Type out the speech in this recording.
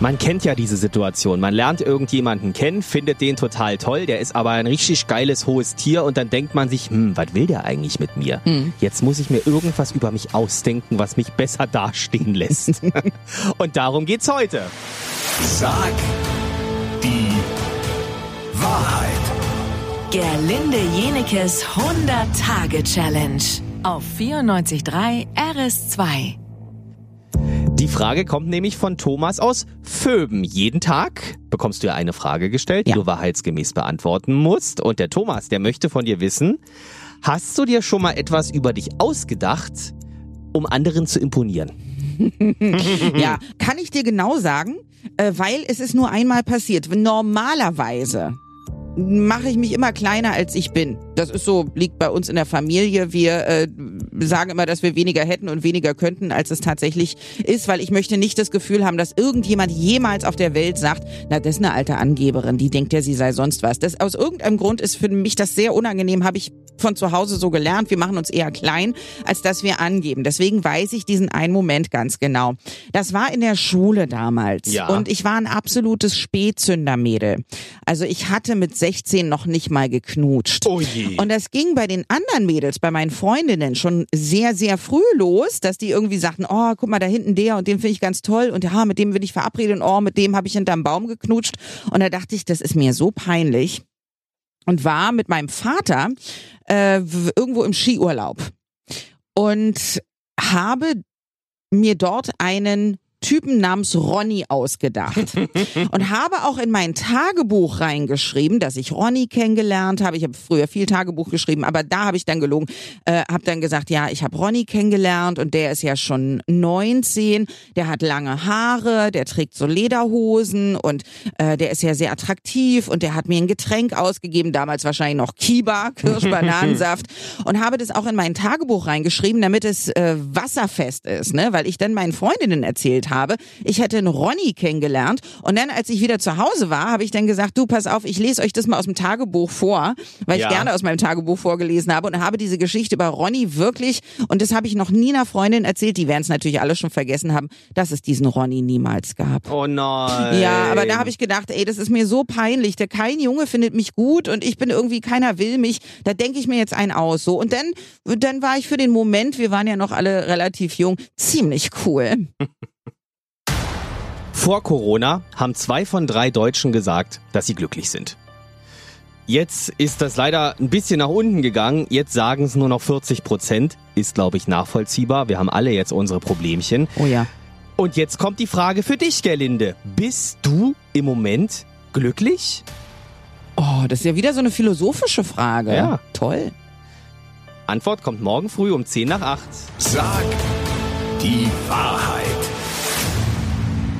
Man kennt ja diese Situation. Man lernt irgendjemanden kennen, findet den total toll, der ist aber ein richtig geiles hohes Tier und dann denkt man sich, hm, was will der eigentlich mit mir? Hm. Jetzt muss ich mir irgendwas über mich ausdenken, was mich besser dastehen lässt. und darum geht's heute. Sag die Wahrheit. Gerlinde Jenekes 100-Tage-Challenge auf 94.3 RS2. Die Frage kommt nämlich von Thomas aus Föben. Jeden Tag bekommst du ja eine Frage gestellt, die Ja. du wahrheitsgemäß beantworten musst. Und der Thomas, der möchte von dir wissen, hast du dir schon mal etwas über dich ausgedacht, um anderen zu imponieren? Ja, kann ich dir genau sagen, äh, weil es ist nur einmal passiert. Normalerweise mache ich mich immer kleiner, als ich bin. Das ist so, liegt bei uns in der Familie. Wir äh, sagen immer, dass wir weniger hätten und weniger könnten, als es tatsächlich ist, weil ich möchte nicht das Gefühl haben, dass irgendjemand jemals auf der Welt sagt, na, das ist eine alte Angeberin, die denkt ja, sie sei sonst was. Das aus irgendeinem Grund ist für mich das sehr unangenehm, habe ich von zu Hause so gelernt. Wir machen uns eher klein, als dass wir angeben. Deswegen weiß ich diesen einen Moment ganz genau. Das war in der Schule damals. Ja. Und ich war ein absolutes Spätzündermädel. Also ich hatte mit 16 noch nicht mal geknutscht. Oh je. Und das ging bei den anderen Mädels, bei meinen Freundinnen schon sehr, sehr früh los, dass die irgendwie sagten, oh, guck mal da hinten der und den finde ich ganz toll und ja, mit dem bin ich verabredet und oh, mit dem habe ich hinterm Baum geknutscht. Und da dachte ich, das ist mir so peinlich und war mit meinem Vater äh, irgendwo im Skiurlaub und habe mir dort einen Typen namens Ronny ausgedacht. Und habe auch in mein Tagebuch reingeschrieben, dass ich Ronny kennengelernt habe. Ich habe früher viel Tagebuch geschrieben, aber da habe ich dann gelogen, äh, habe dann gesagt, ja, ich habe Ronny kennengelernt und der ist ja schon 19, der hat lange Haare, der trägt so Lederhosen und äh, der ist ja sehr attraktiv und der hat mir ein Getränk ausgegeben, damals wahrscheinlich noch Kiba, Kirschbananensaft. Und habe das auch in mein Tagebuch reingeschrieben, damit es äh, wasserfest ist, ne, weil ich dann meinen Freundinnen erzählt habe, ich hätte einen Ronny kennengelernt und dann, als ich wieder zu Hause war, habe ich dann gesagt, du, pass auf, ich lese euch das mal aus dem Tagebuch vor, weil Ja. ich gerne aus meinem Tagebuch vorgelesen habe und habe diese Geschichte über Ronny wirklich, und das habe ich noch nie einer Freundin erzählt, die werden es natürlich alle schon vergessen haben, dass es diesen Ronny niemals gab. Oh nein. Ja, aber da habe ich gedacht, ey, das ist mir so peinlich. Der kein Junge findet mich gut und ich bin irgendwie keiner will mich. Da denke ich mir jetzt einen aus so. Und dann, dann war ich für den Moment, wir waren ja noch alle relativ jung, ziemlich cool. Vor Corona haben zwei von drei Deutschen gesagt, dass sie glücklich sind. Jetzt ist das leider ein bisschen nach unten gegangen. Jetzt sagen es nur noch 40 Prozent. Ist, glaube ich, nachvollziehbar. Wir haben alle jetzt unsere Problemchen. Oh ja. Und jetzt kommt die Frage für dich, Gerlinde. Bist du im Moment glücklich? Oh, das ist ja wieder so eine philosophische Frage. Ja. Toll. Antwort kommt morgen früh um 10 nach 8. Sag die Wahrheit.